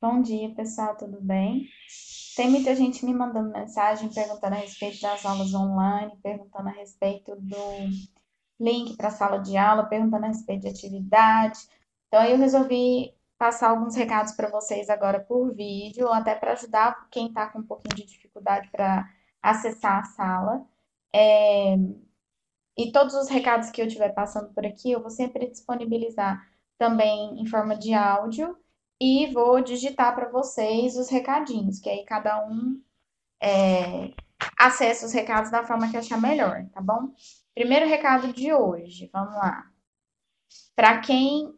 Bom dia, pessoal, tudo bem? Tem muita gente me mandando mensagem perguntando a respeito das aulas online, perguntando a respeito do link para a sala de aula, perguntando a respeito de atividade. Então, eu resolvi passar alguns recados para vocês agora por vídeo, até para ajudar quem está com um pouquinho de dificuldade para acessar a sala. É... E todos os recados que eu estiver passando por aqui, eu vou sempre disponibilizar também em forma de áudio e vou digitar para vocês os recadinhos, que aí cada um é, acessa os recados da forma que achar melhor, tá bom? Primeiro recado de hoje, vamos lá. Para quem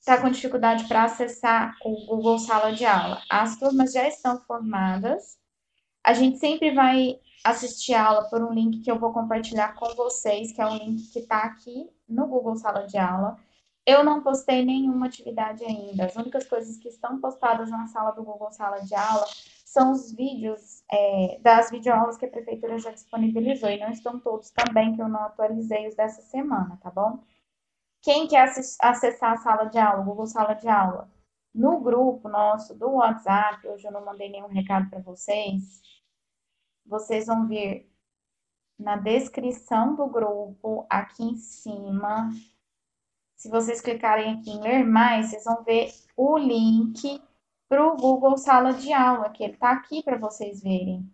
está com dificuldade para acessar o Google Sala de Aula, as turmas já estão formadas. A gente sempre vai assistir a aula por um link que eu vou compartilhar com vocês, que é um link que está aqui no Google Sala de Aula. Eu não postei nenhuma atividade ainda. As únicas coisas que estão postadas na sala do Google Sala de Aula são os vídeos é, das videoaulas que a prefeitura já disponibilizou. E não estão todos também, que eu não atualizei os dessa semana, tá bom? Quem quer acessar a sala de aula, o Google Sala de Aula, no grupo nosso do WhatsApp, hoje eu não mandei nenhum recado para vocês, vocês vão ver na descrição do grupo, aqui em cima, se vocês clicarem aqui em ler mais, vocês vão ver o link para o Google Sala de Aula, que ele está aqui para vocês verem.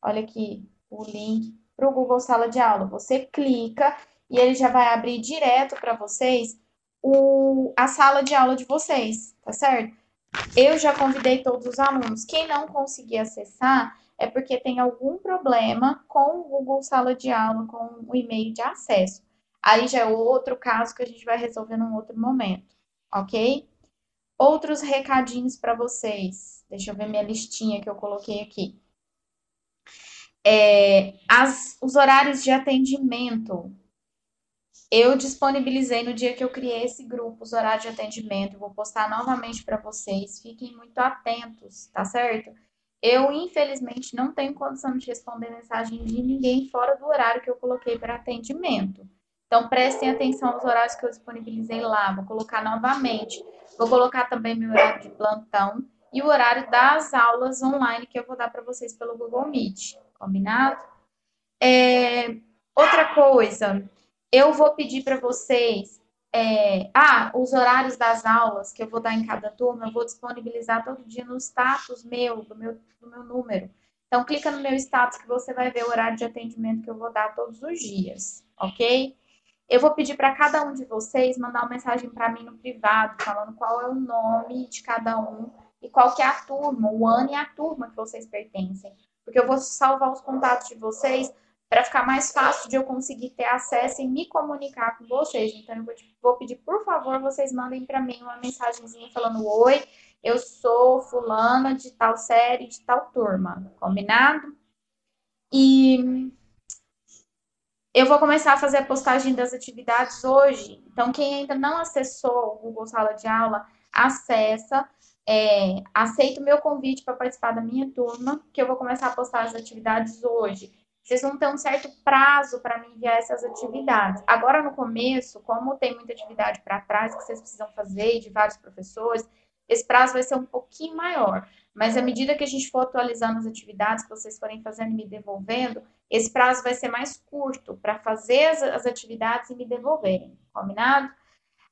Olha aqui o link para o Google Sala de Aula. Você clica e ele já vai abrir direto para vocês o, a sala de aula de vocês, tá certo? Eu já convidei todos os alunos. Quem não conseguir acessar é porque tem algum problema com o Google Sala de Aula, com o e-mail de acesso. Aí já é outro caso que a gente vai resolver num outro momento, ok? Outros recadinhos para vocês. Deixa eu ver minha listinha que eu coloquei aqui. É, as, os horários de atendimento. Eu disponibilizei no dia que eu criei esse grupo os horários de atendimento. vou postar novamente para vocês. Fiquem muito atentos, tá certo? Eu, infelizmente, não tenho condição de responder mensagem de ninguém fora do horário que eu coloquei para atendimento. Então, prestem atenção aos horários que eu disponibilizei lá. Vou colocar novamente. Vou colocar também meu horário de plantão e o horário das aulas online que eu vou dar para vocês pelo Google Meet. Combinado? É, outra coisa, eu vou pedir para vocês. É, ah, os horários das aulas que eu vou dar em cada turma, eu vou disponibilizar todo dia no status meu, do meu, do meu número. Então, clica no meu status que você vai ver o horário de atendimento que eu vou dar todos os dias, ok? Eu vou pedir para cada um de vocês mandar uma mensagem para mim no privado, falando qual é o nome de cada um e qual que é a turma, o ano e a turma que vocês pertencem. Porque eu vou salvar os contatos de vocês para ficar mais fácil de eu conseguir ter acesso e me comunicar com vocês. Então, eu vou, vou pedir, por favor, vocês mandem para mim uma mensagenzinha falando: Oi, eu sou fulana de tal série, de tal turma. Combinado? E eu vou começar a fazer a postagem das atividades hoje. Então, quem ainda não acessou o Google Sala de Aula, acessa. É, aceita o meu convite para participar da minha turma, que eu vou começar a postar as atividades hoje. Vocês vão ter um certo prazo para me enviar essas atividades. Agora, no começo, como tem muita atividade para trás que vocês precisam fazer, de vários professores, esse prazo vai ser um pouquinho maior. Mas à medida que a gente for atualizando as atividades que vocês forem fazendo e me devolvendo, esse prazo vai ser mais curto para fazer as, as atividades e me devolverem, combinado?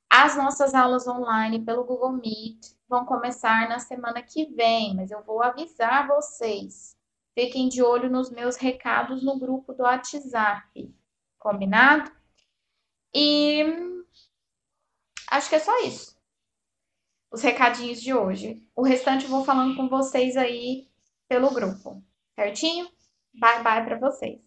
As nossas aulas online pelo Google Meet vão começar na semana que vem, mas eu vou avisar vocês. Fiquem de olho nos meus recados no grupo do WhatsApp, combinado? E acho que é só isso os recadinhos de hoje. O restante eu vou falando com vocês aí pelo grupo, certinho? Bye bye para vocês.